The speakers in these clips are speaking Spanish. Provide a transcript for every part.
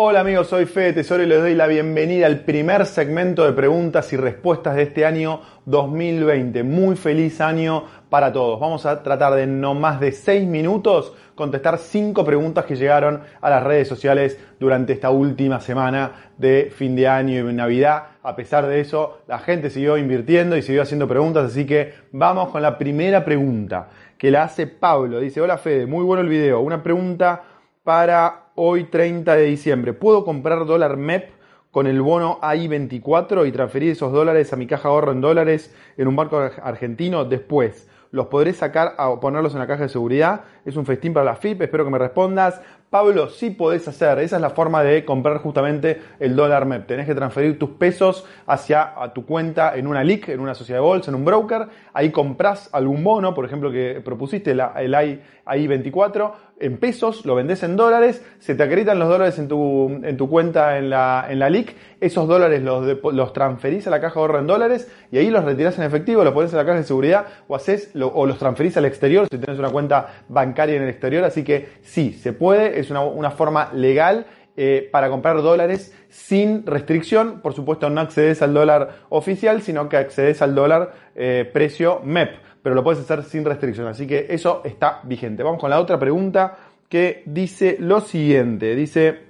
Hola amigos, soy Fede Tesoro y les doy la bienvenida al primer segmento de preguntas y respuestas de este año 2020. Muy feliz año para todos. Vamos a tratar de no más de 6 minutos contestar 5 preguntas que llegaron a las redes sociales durante esta última semana de fin de año y Navidad. A pesar de eso, la gente siguió invirtiendo y siguió haciendo preguntas, así que vamos con la primera pregunta que la hace Pablo. Dice, hola Fede, muy bueno el video. Una pregunta para hoy 30 de diciembre. ¿Puedo comprar dólar MEP con el bono AI24 y transferir esos dólares a mi caja ahorro en dólares en un banco argentino después? ¿Los podré sacar o ponerlos en la caja de seguridad? Es un festín para la FIP, espero que me respondas. Pablo, sí podés hacer, esa es la forma de comprar justamente el dólar MEP. Tenés que transferir tus pesos hacia tu cuenta en una LIC, en una sociedad de bolsa, en un broker. Ahí compras algún bono, por ejemplo, que propusiste, el AI24, en pesos, lo vendés en dólares, se te acreditan los dólares en tu, en tu cuenta en la, en la LIC, esos dólares los, los transferís a la caja de ahorro en dólares y ahí los retirás en efectivo, los pones en la caja de seguridad o, haces, o los transferís al exterior si tenés una cuenta bancaria en el exterior. Así que sí, se puede, es una, forma legal eh, para comprar dólares sin restricción. Por supuesto, no accedes al dólar oficial, sino que accedes al dólar eh, precio MEP, pero lo puedes hacer sin restricción. Así que eso está vigente. Vamos con la otra pregunta que dice lo siguiente. Dice,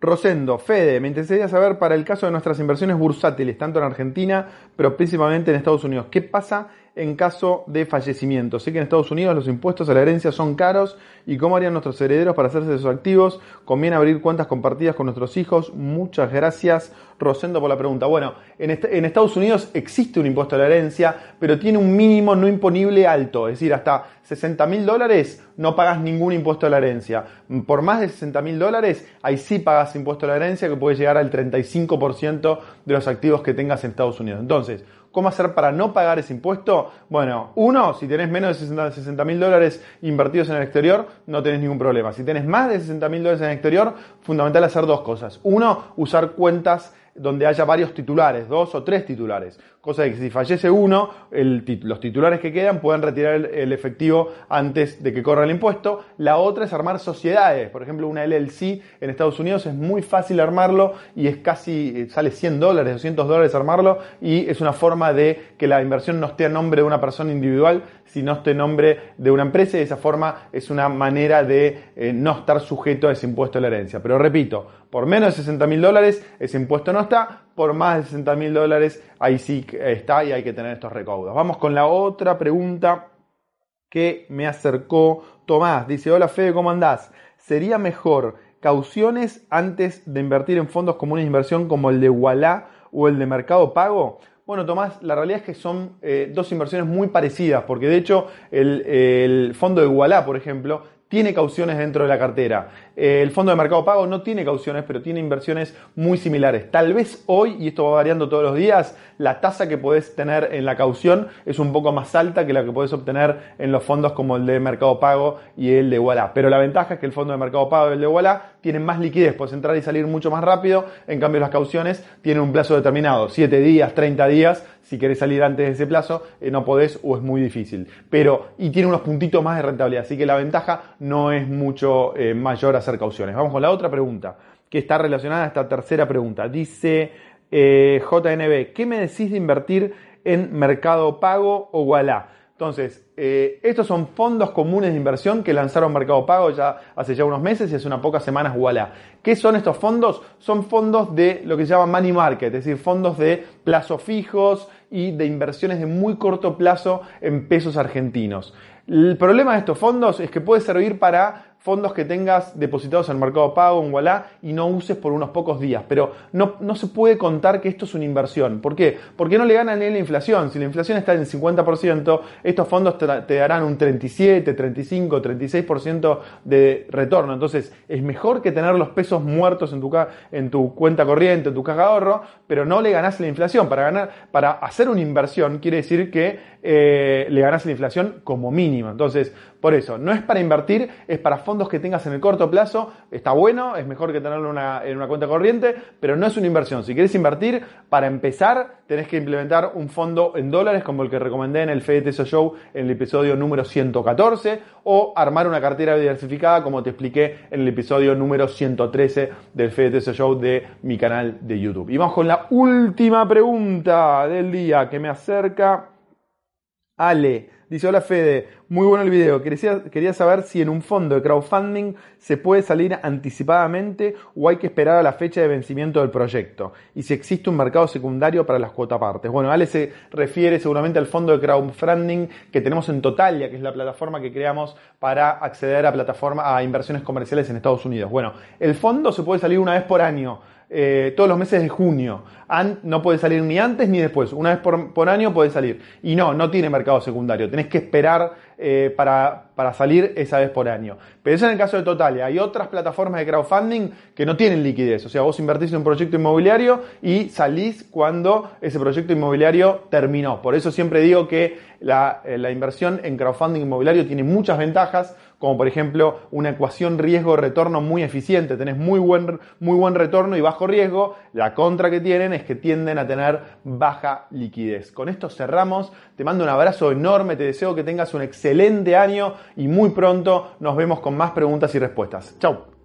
Rosendo, Fede, me interesaría saber para el caso de nuestras inversiones bursátiles, tanto en Argentina, pero principalmente en Estados Unidos, ¿qué pasa en caso de fallecimiento? Sé que en Estados Unidos los impuestos a la herencia son caros y cómo harían nuestros herederos para hacerse de sus activos. Conviene abrir cuentas compartidas con nuestros hijos. Muchas gracias, Rosendo, por la pregunta. Bueno, en, Estados Unidos existe un impuesto a la herencia, pero tiene un mínimo no imponible alto, es decir, hasta 60 mil dólares no pagas ningún impuesto a la herencia. Por más de 60 mil dólares, ahí sí pagas impuesto a la herencia que puede llegar al 35% de los activos que tengas en Estados Unidos. Entonces, ¿Cómo hacer para no pagar ese impuesto? Bueno, uno, si tenés menos de 60 mil dólares invertidos en el exterior, no tenés ningún problema. Si tenés más de 60 mil dólares en el exterior, fundamental hacer dos cosas. Uno, usar cuentas donde haya varios titulares, dos o tres titulares. Cosa de que si fallece uno, los titulares que quedan pueden retirar el, efectivo antes de que corra el impuesto. La otra es armar sociedades. Por ejemplo, una LLC en Estados Unidos es muy fácil armarlo y es casi, eh, sale 100 dólares, 200 dólares armarlo y es una forma de que la inversión no esté a nombre de una persona individual, sino esté a nombre de una empresa y de esa forma es una manera de eh, no estar sujeto a ese impuesto de la herencia. Pero repito, por menos de 60 mil dólares ese impuesto no por más de 60 mil dólares ahí sí está y hay que tener estos recaudos. Vamos con la otra pregunta que me acercó Tomás. Dice, hola Fede, ¿cómo andás? ¿Sería mejor cauciones antes de invertir en fondos comunes de inversión como el de Walla o el de Mercado Pago? Bueno, Tomás, la realidad es que son eh, dos inversiones muy parecidas, porque de hecho el, el fondo de Walla, por ejemplo, tiene cauciones dentro de la cartera. Eh, el fondo de mercado pago no tiene cauciones, pero tiene inversiones muy similares. Tal vez hoy, y esto va variando todos los días, la tasa que podés tener en la caución es un poco más alta que la que podés obtener en los fondos como el de mercado pago y el de Walla. Pero la ventaja es que el fondo de mercado pago y el de Walla tienen más liquidez, puedes entrar y salir mucho más rápido. En cambio, las cauciones tienen un plazo determinado, 7 días, 30 días. Si querés salir antes de ese plazo, eh, no podés o es muy difícil. Pero, y tiene unos puntitos más de rentabilidad. Así que la ventaja no es mucho eh, mayor hacer cauciones. Vamos con la otra pregunta, que está relacionada a esta tercera pregunta. Dice eh, JNB, ¿qué me decís de invertir en Mercado Pago o Walla? Entonces, eh, estos son fondos comunes de inversión que lanzaron Mercado Pago ya hace ya unos meses y hace unas pocas semanas Walla. ¿Qué son estos fondos? Son fondos de lo que se llama money market, es decir, fondos de plazo fijos y de inversiones de muy corto plazo en pesos argentinos. El problema de estos fondos es que puede servir para fondos que tengas depositados en el mercado pago, en Walla, y no uses por unos pocos días. Pero no, no se puede contar que esto es una inversión. ¿Por qué? Porque no le ganan ni la inflación. Si la inflación está en el 50%, estos fondos te, darán un 37, 35, 36% de retorno. Entonces, es mejor que tener los pesos muertos en tu, en tu cuenta corriente, en tu caja de ahorro, pero no le ganás la inflación. Para, ganar, para hacer una inversión quiere decir que eh, le ganás la inflación como mínimo. Entonces, por eso, no es para invertir, es para fondos que tengas en el corto plazo está bueno, es mejor que tenerlo en una cuenta corriente, pero no es una inversión. Si quieres invertir, para empezar, tenés que implementar un fondo en dólares como el que recomendé en el Fede Show en el episodio número 114 o armar una cartera diversificada como te expliqué en el episodio número 113 del Fede Show de mi canal de YouTube. Y vamos con la última pregunta del día que me acerca Ale. Dice, hola Fede, muy bueno el video. Quería, quería, saber si en un fondo de crowdfunding se puede salir anticipadamente o hay que esperar a la fecha de vencimiento del proyecto. Y si existe un mercado secundario para las cuotapartes. Bueno, Ale se refiere seguramente al fondo de crowdfunding que tenemos en Totalia, que es la plataforma que creamos para acceder a plataforma, a inversiones comerciales en Estados Unidos. Bueno, el fondo se puede salir una vez por año. Eh, todos los meses de junio. no puede salir ni antes ni después. Una vez por, año puede salir. Y no, no tiene mercado secundario. Tenés que esperar eh, para, para, salir esa vez por año. Pero eso en el caso de Totalia. Hay otras plataformas de crowdfunding que no tienen liquidez. O sea, vos invertís en un proyecto inmobiliario y salís cuando ese proyecto inmobiliario terminó. Por eso siempre digo que la, eh, la inversión en crowdfunding inmobiliario tiene muchas ventajas como por ejemplo una ecuación riesgo-retorno muy eficiente. Tenés muy buen, muy buen retorno y bajo riesgo. La contra que tienen es que tienden a tener baja liquidez. Con esto cerramos. Te mando un abrazo enorme. Te deseo que tengas un excelente año y muy pronto nos vemos con más preguntas y respuestas. Chau.